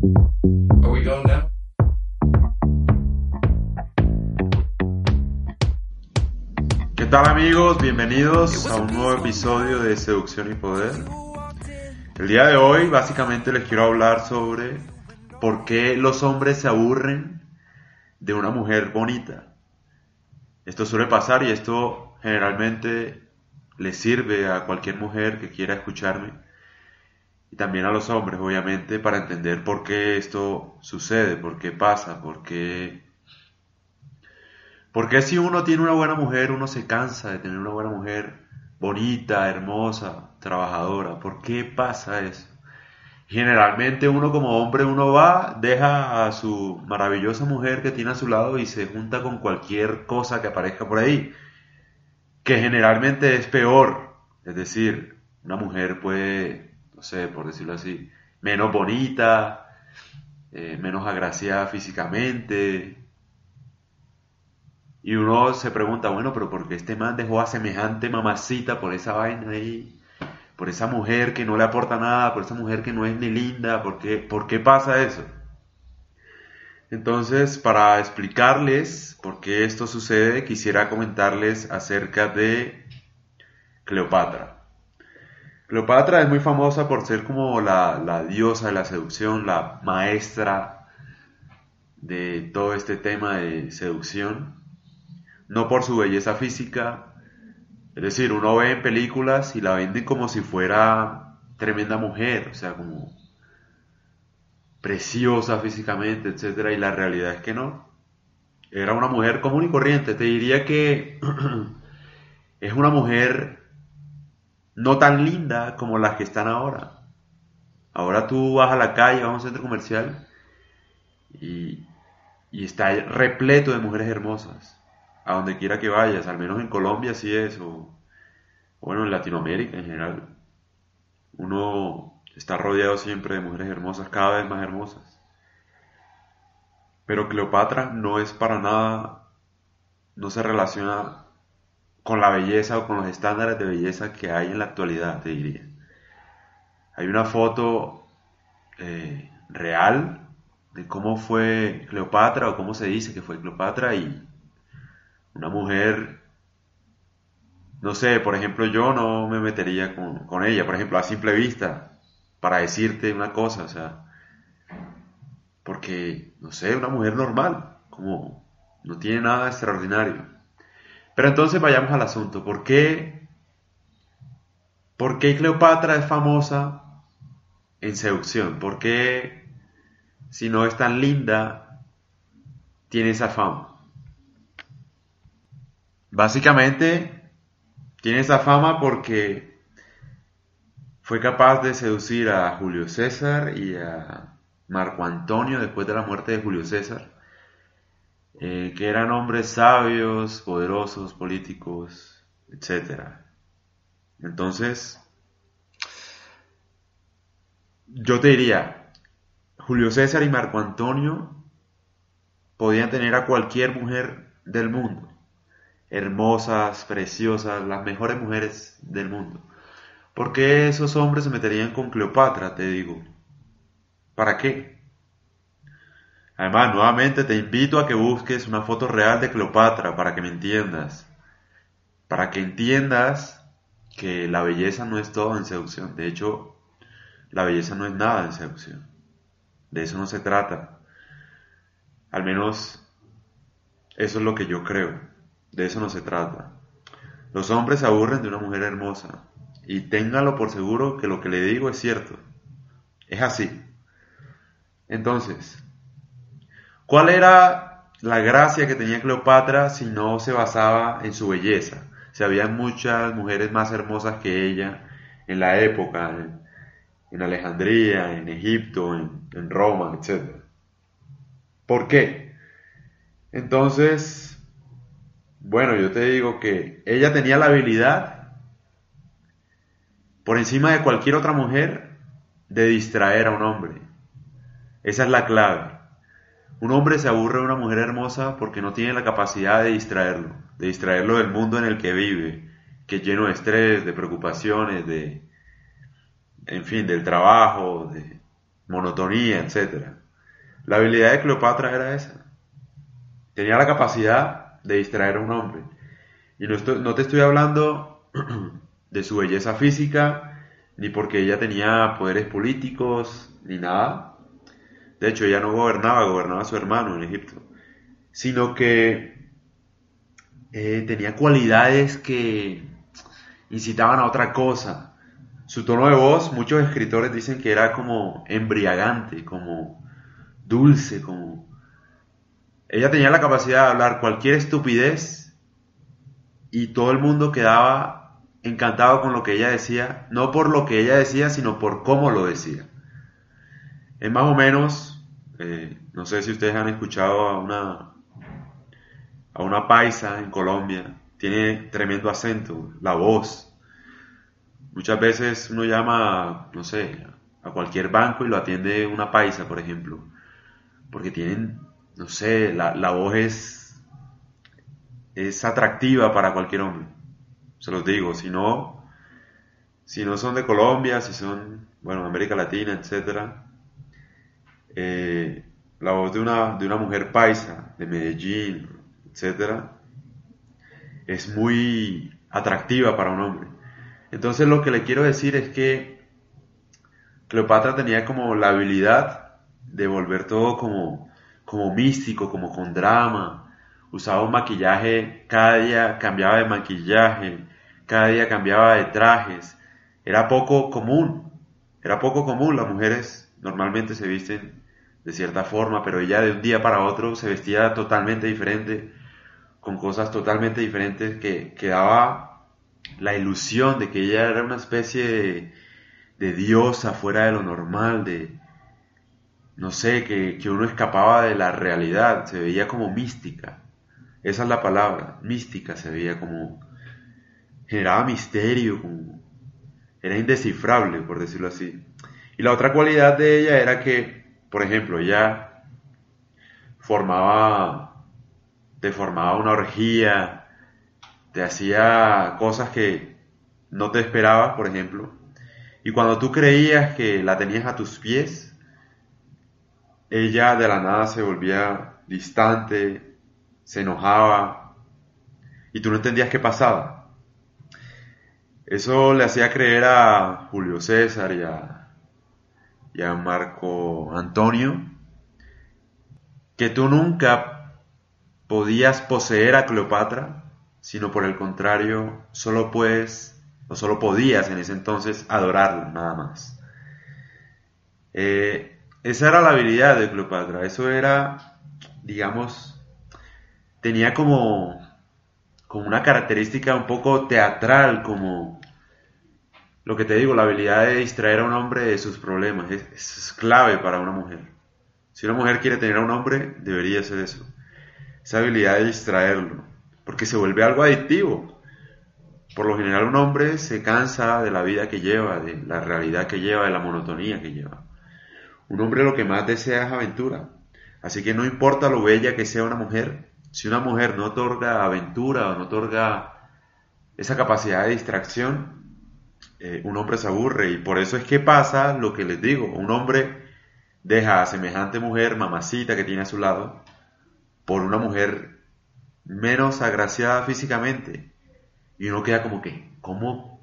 Are we going now? ¿Qué tal amigos? Bienvenidos a un nuevo episodio de Seducción y Poder. El día de hoy básicamente les quiero hablar sobre por qué los hombres se aburren de una mujer bonita. Esto suele pasar y esto generalmente le sirve a cualquier mujer que quiera escucharme y también a los hombres obviamente para entender por qué esto sucede, por qué pasa, por qué porque si uno tiene una buena mujer, uno se cansa de tener una buena mujer bonita, hermosa, trabajadora? ¿Por qué pasa eso? Generalmente uno como hombre, uno va, deja a su maravillosa mujer que tiene a su lado y se junta con cualquier cosa que aparezca por ahí, que generalmente es peor. Es decir, una mujer puede, no sé, por decirlo así, menos bonita, eh, menos agraciada físicamente, y uno se pregunta, bueno, pero ¿por qué este man dejó a semejante mamacita por esa vaina ahí? Por esa mujer que no le aporta nada, por esa mujer que no es ni linda, ¿por qué, ¿por qué pasa eso? Entonces, para explicarles por qué esto sucede, quisiera comentarles acerca de Cleopatra. Cleopatra es muy famosa por ser como la, la diosa de la seducción, la maestra de todo este tema de seducción no por su belleza física. Es decir, uno ve en películas y la venden como si fuera tremenda mujer, o sea, como preciosa físicamente, etcétera, y la realidad es que no. Era una mujer común y corriente. Te diría que es una mujer no tan linda como las que están ahora. Ahora tú vas a la calle, vas a un centro comercial y, y está repleto de mujeres hermosas a donde quiera que vayas, al menos en Colombia sí es, o bueno, en Latinoamérica en general. Uno está rodeado siempre de mujeres hermosas, cada vez más hermosas. Pero Cleopatra no es para nada, no se relaciona con la belleza o con los estándares de belleza que hay en la actualidad, te diría. Hay una foto eh, real de cómo fue Cleopatra o cómo se dice que fue Cleopatra y una mujer, no sé, por ejemplo, yo no me metería con, ella, por ejemplo, a simple vista, para decirte una cosa, o sea, porque, no sé, una mujer normal, como no tiene nada extraordinario. Pero entonces vayamos al asunto, ¿por qué, por qué Cleopatra es famosa en seducción? ¿Por qué, si no es tan linda, tiene esa fama? Básicamente tiene esa fama porque fue capaz de seducir a Julio César y a Marco Antonio después de la muerte de Julio César, eh, que eran hombres sabios, poderosos, políticos, etc. Entonces, yo te diría, Julio César y Marco Antonio podían tener a cualquier mujer del mundo hermosas, preciosas, las mejores mujeres del mundo. ¿Por qué esos hombres se meterían con Cleopatra, te digo? ¿Para qué? Además, nuevamente te invito a que busques una foto real de Cleopatra para que me entiendas. Para que entiendas que la belleza no es todo en seducción. De hecho, la belleza no es nada en seducción. De eso no se trata. Al menos eso es lo que yo creo. De eso no se trata. Los hombres se aburren de una mujer hermosa. Y ténganlo por seguro que lo que le digo es cierto. Es así. Entonces, ¿cuál era la gracia que tenía Cleopatra si no se basaba en su belleza? Si había muchas mujeres más hermosas que ella en la época, en, Alejandría, en Egipto, en, en Roma, etc. ¿Por qué? Entonces, bueno, yo te digo que ella tenía la habilidad, por encima de cualquier otra mujer, de distraer a un hombre. Esa es la clave. Un hombre se aburre de una mujer hermosa porque no tiene la capacidad de distraerlo, de distraerlo del mundo en el que vive, que es lleno de estrés, de preocupaciones, de, en fin, del trabajo, de, monotonía, etc. La habilidad de Cleopatra era esa. Tenía la capacidad de distraer a un hombre. Y no, no te estoy hablando de su belleza física, ni porque ella tenía poderes políticos, ni nada. De hecho, ella no gobernaba, gobernaba su hermano en Egipto. Sino que eh, tenía cualidades que incitaban a otra cosa. Su tono de voz, muchos escritores dicen que era como embriagante, como dulce, como... Ella tenía la capacidad de hablar cualquier estupidez y todo el mundo quedaba encantado con lo que ella decía, no por lo que ella decía, sino por cómo lo decía. Es más o menos, eh, no sé si ustedes han escuchado a una, a una paisa en Colombia, tiene tremendo acento, la voz, Muchas veces uno llama, no sé, a cualquier banco y lo atiende una paisa, por ejemplo, porque tienen, no sé, la, voz es, es atractiva para cualquier hombre. Se los digo, si no, si no son de Colombia, si son, bueno, América Latina, etcétera, eh, la voz de una, de una mujer paisa, de Medellín, etcétera, es muy atractiva para un hombre. Entonces lo que le quiero decir es que Cleopatra tenía como la habilidad de volver todo como, como místico, como con drama. Usaba un maquillaje, cada día cambiaba de maquillaje, cada día cambiaba de trajes. Era poco común, era poco común. Las mujeres normalmente se visten de cierta forma, pero ella de un día para otro se vestía totalmente diferente, con cosas totalmente diferentes que, que daba la ilusión de que ella era una especie de, diosa fuera de lo normal, de, no sé, que, uno escapaba de la realidad, se veía como mística. Esa es la palabra, mística, se veía como, generaba misterio, como, era indescifrable, por decirlo así. Y la otra cualidad de ella era que, por ejemplo, ella formaba, te formaba una orgía, te hacía cosas que no te esperabas, por ejemplo, y cuando tú creías que la tenías a tus pies, ella de la nada se volvía distante, se enojaba, y tú no entendías qué pasaba. Eso le hacía creer a Julio César y a, y a Marco Antonio que tú nunca podías poseer a Cleopatra sino por el contrario, solo puedes o solo podías en ese entonces adorarlo, nada más. Eh, esa era la habilidad de Cleopatra, eso era, digamos, tenía como, como una característica un poco teatral, como lo que te digo, la habilidad de distraer a un hombre de sus problemas, es, es clave para una mujer. Si una mujer quiere tener a un hombre, debería ser eso, esa habilidad de distraerlo porque se vuelve algo adictivo. Por lo general un hombre se cansa de la vida que lleva, de la realidad que lleva, de la monotonía que lleva. Un hombre lo que más desea es aventura. Así que no importa lo bella que sea una mujer, si una mujer no otorga aventura o no otorga esa capacidad de distracción, eh, un hombre se aburre. Y por eso es que pasa lo que les digo, un hombre deja a semejante mujer, mamacita que tiene a su lado, por una mujer menos agraciada físicamente. Y uno queda como que, ¿cómo,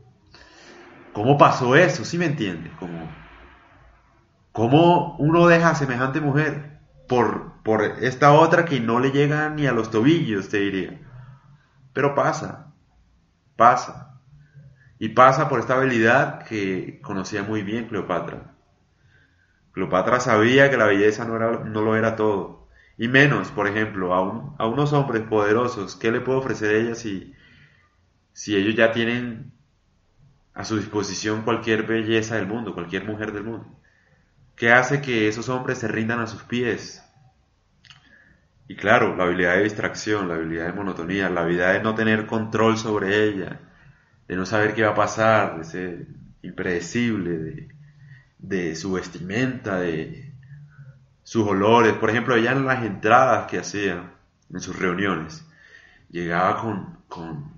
cómo pasó eso? ¿Sí me entiende? Como, ¿Cómo uno deja a semejante mujer por, por esta otra que no le llega ni a los tobillos, te diría? Pero pasa, pasa. Y pasa por esta habilidad que conocía muy bien Cleopatra. Cleopatra sabía que la belleza no, era, no lo era todo y menos, por ejemplo, a, a unos hombres poderosos, ¿qué le puedo ofrecer ella si, si ellos ya tienen a su disposición cualquier belleza del mundo, cualquier mujer del mundo? ¿Qué hace que esos hombres se rindan a sus pies? Y claro, la habilidad de distracción, la habilidad de monotonía, la habilidad de no tener control sobre ella, de no saber qué va a pasar, de ser impredecible, de, de su vestimenta, de, sus olores. Por ejemplo, ella en las entradas que hacía en sus reuniones, llegaba con,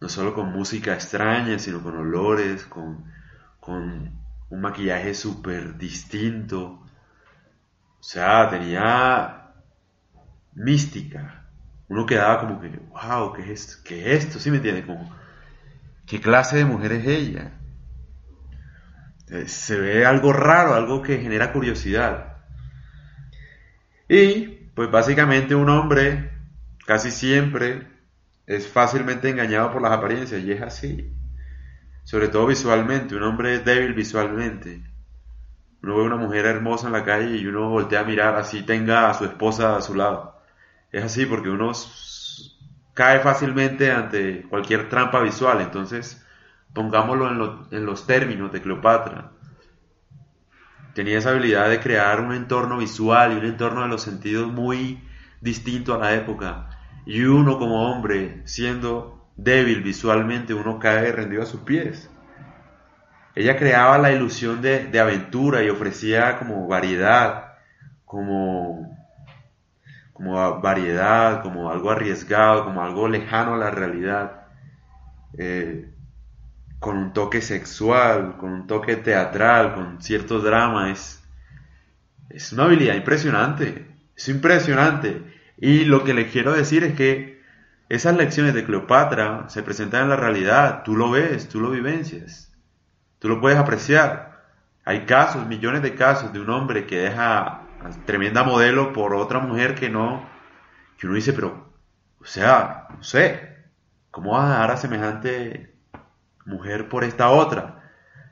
no solo con música extraña, sino con olores, con, con, un maquillaje súper distinto. O sea, tenía mística. Uno quedaba como que, wow, ¿qué es esto? ¿Qué es esto? ¿Sí me entiendes? ¿Qué clase de mujer es ella? Eh, se ve algo raro, algo que genera curiosidad. Y, pues básicamente un hombre casi siempre es fácilmente engañado por las apariencias y es así. Sobre todo visualmente, un hombre es débil visualmente. Uno ve una mujer hermosa en la calle y uno voltea a mirar así tenga a su esposa a su lado. Es así porque uno cae fácilmente ante cualquier trampa visual. Entonces, pongámoslo en, los términos de Cleopatra. Tenía esa habilidad de crear un entorno visual y un entorno de los sentidos muy distinto a la época. Y uno como hombre, siendo débil visualmente, uno cae rendido a sus pies. Ella creaba la ilusión de aventura y ofrecía como variedad, como, como variedad, como algo arriesgado, como algo lejano a la realidad. Eh, con un toque sexual, con un toque teatral, con cierto drama. Es, es una habilidad impresionante, es impresionante. Y lo que les quiero decir es que esas lecciones de Cleopatra se presentan en la realidad, tú lo ves, tú lo vivencias, tú lo puedes apreciar. Hay casos, millones de casos de un hombre que deja tremenda modelo por otra mujer que no, que uno dice, pero, o sea, no sé, ¿cómo vas a dejar a semejante mujer por esta otra.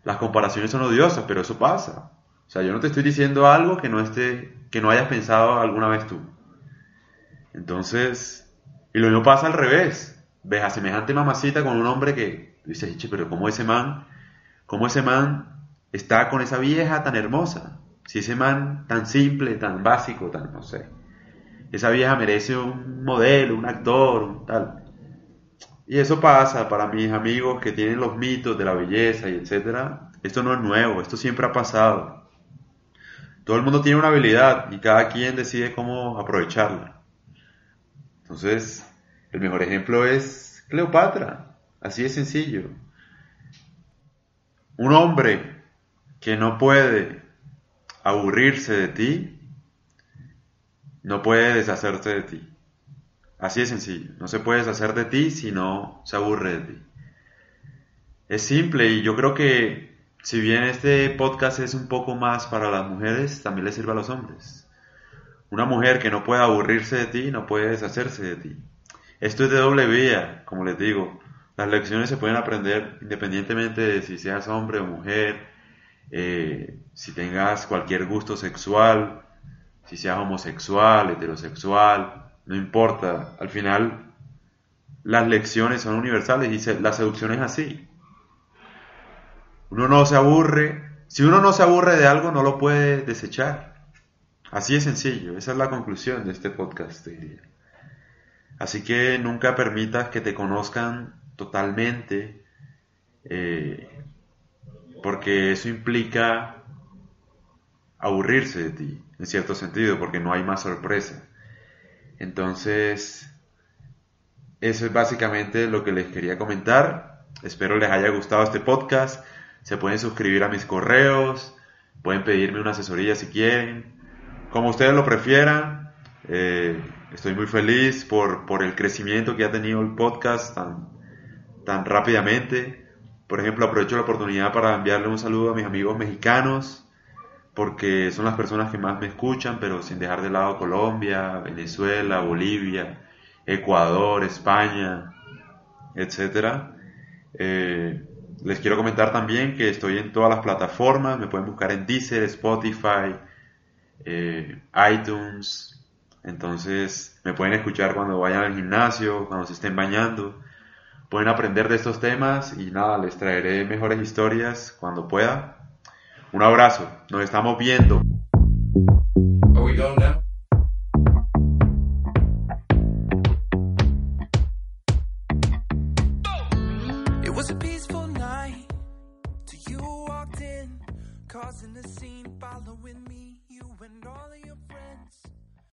Las comparaciones son odiosas, pero eso pasa. O sea, yo no te estoy diciendo algo que no esté, que no hayas pensado alguna vez tú. Entonces, y lo mismo pasa al revés. Ves a semejante mamacita con un hombre que dices, pero ¿cómo ese man, cómo ese man está con esa vieja tan hermosa? Si ese man tan simple, tan básico, tan, no sé. Esa vieja merece un modelo, un actor, un tal. Y eso pasa para mis amigos que tienen los mitos de la belleza y etcétera. Esto no es nuevo, esto siempre ha pasado. Todo el mundo tiene una habilidad y cada quien decide cómo aprovecharla. Entonces, el mejor ejemplo es Cleopatra. Así de sencillo. Un hombre que no puede aburrirse de ti, no puede deshacerse de ti. Así de sencillo. No se puede deshacer de ti si no se aburre de ti. Es simple y yo creo que si bien este podcast es un poco más para las mujeres, también le sirve a los hombres. Una mujer que no puede aburrirse de ti no puede deshacerse de ti. Esto es de doble vía, como les digo. Las lecciones se pueden aprender independientemente de si seas hombre o mujer, eh, si tengas cualquier gusto sexual, si seas homosexual, heterosexual, no importa, al final las lecciones son universales y la seducción es así. Uno no se aburre, si uno no se aburre de algo no lo puede desechar. Así es sencillo, esa es la conclusión de este podcast, Así que nunca permitas que te conozcan totalmente, eh, porque eso implica aburrirse de ti, en cierto sentido, porque no hay más sorpresa. Entonces, eso es básicamente lo que les quería comentar. Espero les haya gustado este podcast. Se pueden suscribir a mis correos, pueden pedirme una asesoría si quieren, como ustedes lo prefieran. Eh, estoy muy feliz por, por, el crecimiento que ha tenido el podcast tan, tan rápidamente. Por ejemplo, aprovecho la oportunidad para enviarle un saludo a mis amigos mexicanos porque son las personas que más me escuchan, pero sin dejar de lado Colombia, Venezuela, Bolivia, Ecuador, España, etc. Eh, les quiero comentar también que estoy en todas las plataformas, me pueden buscar en Deezer, Spotify, eh, iTunes, entonces me pueden escuchar cuando vayan al gimnasio, cuando se estén bañando, pueden aprender de estos temas y nada, les traeré mejores historias cuando pueda. Un abrazo, nos estamos viendo.